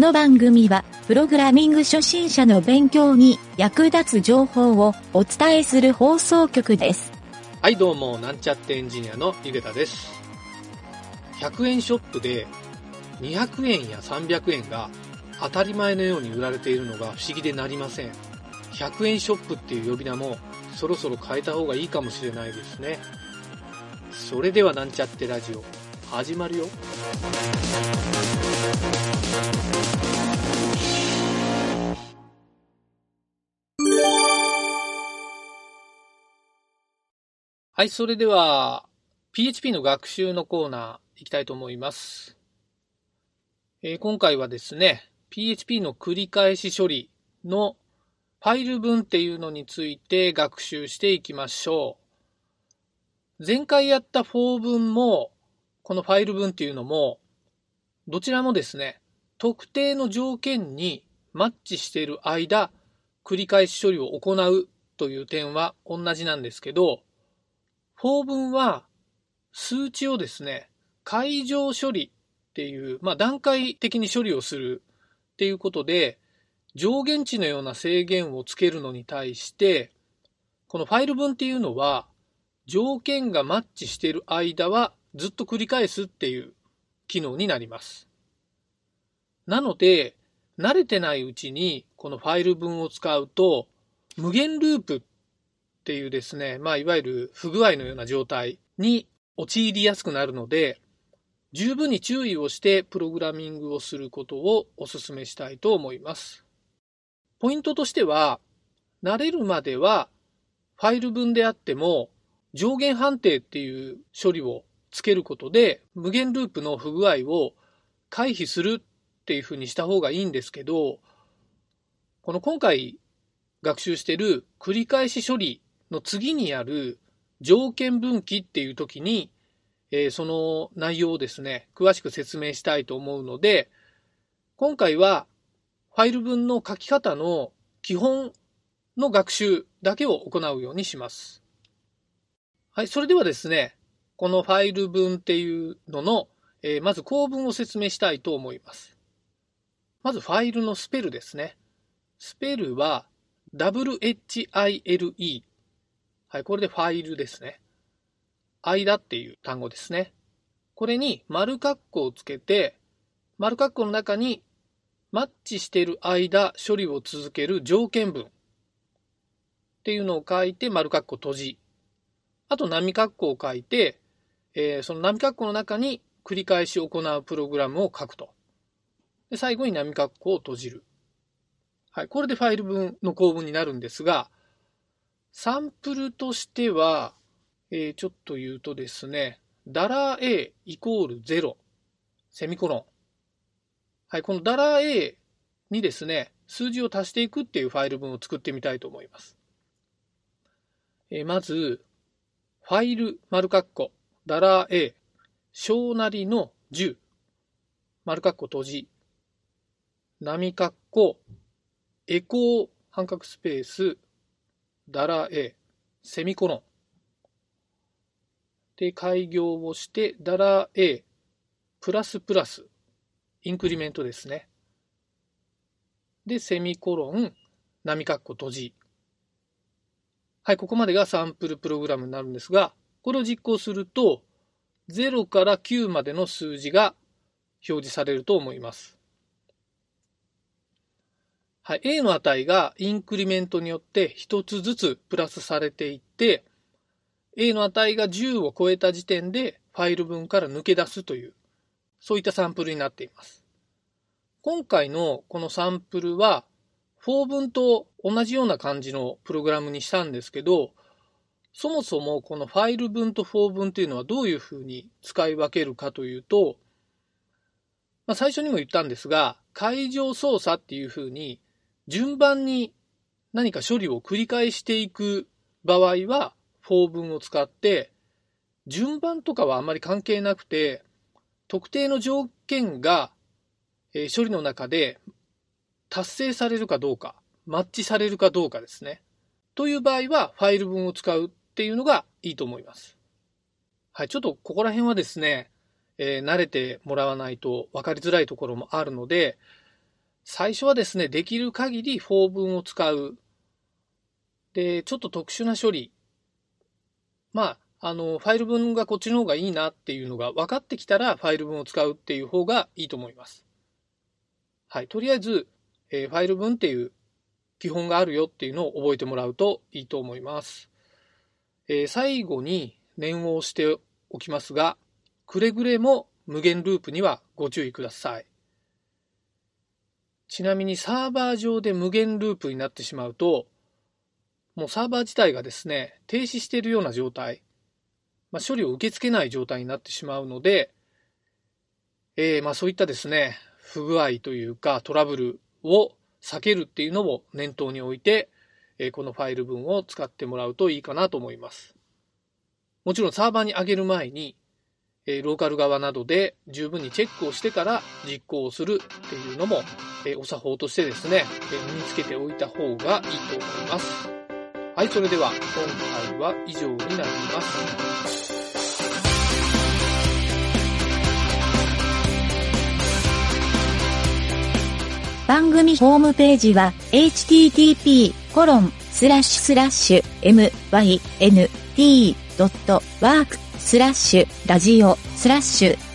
この番組は、プログラミング初心者の勉強に役立つ情報をお伝えする放送局です。はい、どうも、なんちゃってエンジニアのゆげたです。100円ショップで200円や300円が当たり前のように売られているのが不思議でなりません。100円ショップっていう呼び名もそろそろ変えた方がいいかもしれないですね。それではなんちゃってラジオ、始まるよ。はい、それでは PHP の学習のコーナー行きたいと思います。えー今回はですね、PHP の繰り返し処理のファイル文っていうのについて学習していきましょう。前回やった for 文も、このファイル文っていうのも、どちらもですね、特定の条件にマッチしている間、繰り返し処理を行うという点は同じなんですけど、法文は数値をですね、解乗処理っていう、まあ、段階的に処理をするっていうことで、上限値のような制限をつけるのに対して、このファイル文っていうのは、条件がマッチしている間はずっと繰り返すっていう機能になります。なので、慣れてないうちにこのファイル文を使うと、無限ループっていうですね、まあ、いわゆる不具合のような状態に陥りやすくなるので、十分に注意をしてプログラミングをすることをお勧めしたいと思います。ポイントとしては、慣れるまではファイル文であっても上限判定っていう処理をつけることで無限ループの不具合を回避するっていうふうにした方がいいんですけど、この今回学習してる繰り返し処理の次にある条件分岐っていう時に、えーその内容をですね、詳しく説明したいと思うので、今回はファイル文の書き方の基本の学習だけを行うようにします。はい、それではですね、このファイル文っていうのの、えーまず構文を説明したいと思います。まずファイルのスペルですね。スペルは WHILE。はい、これでファイルですね。間っていう単語ですね。これに丸括弧をつけて、丸括弧の中にマッチしている間処理を続ける条件文っていうのを書いて丸括弧閉じ。あと波括弧を書いて、えーその波括弧の中に繰り返し行うプログラムを書くと。で最後に波括弧を閉じる。はい。これでファイル文の構文になるんですが、サンプルとしては、えーちょっと言うとですね、ダラー A イコール0、セミコロン。はい。このダラー A にですね、数字を足していくっていうファイル文を作ってみたいと思います。えーまず、ファイル、丸括弧、ダラー A、小なりの10、丸括弧閉じ、波括弧、エコー、半角スペース、ダラー A、セミコロン。で、開業をして、ダラー A、プラスプラス、インクリメントですね。で、セミコロン、波括弧閉じ。はい、ここまでがサンプルプログラムになるんですが、これを実行すると、0から9までの数字が表示されると思います。はい、A の値がインクリメントによって1つずつプラスされていって、A の値が10を超えた時点でファイル文から抜け出すという、そういったサンプルになっています。今回のこのサンプルは、4文と同じような感じのプログラムにしたんですけど、そもそもこのファイル文と4文というのはどういうふうに使い分けるかというと、まあ、最初にも言ったんですが、解乗操作っていうふうに順番に何か処理を繰り返していく場合は、4文を使って、順番とかはあまり関係なくて、特定の条件が、え処理の中で達成されるかどうか、マッチされるかどうかですね。という場合は、ファイル文を使うっていうのがいいと思います。はい、ちょっとここら辺はですね、えー慣れてもらわないと分かりづらいところもあるので、最初はですね、できる限りフォー文を使う。で、ちょっと特殊な処理。まあ、あの、ファイル文がこっちの方がいいなっていうのが分かってきたら、ファイル文を使うっていう方がいいと思います。はい。とりあえず、えー、ファイル文っていう基本があるよっていうのを覚えてもらうといいと思います。えー、最後に念を押しておきますが、くれぐれも無限ループにはご注意ください。ちなみにサーバー上で無限ループになってしまうと、もうサーバー自体がですね、停止しているような状態、まあ、処理を受け付けない状態になってしまうので、えー、まあそういったですね、不具合というかトラブルを避けるっていうのを念頭に置いて、えこのファイル文を使ってもらうといいかなと思います。もちろんサーバーに上げる前に、えローカル側などで十分にチェックをしてから実行をするっていうのも、えお作法としてですね、え身につけておいた方がいいと思います。はい、それでは今回は以上になります。番組ホームページは http コロンスラッシュスラッシュ mynt.work スラッシュラジオスラッシュ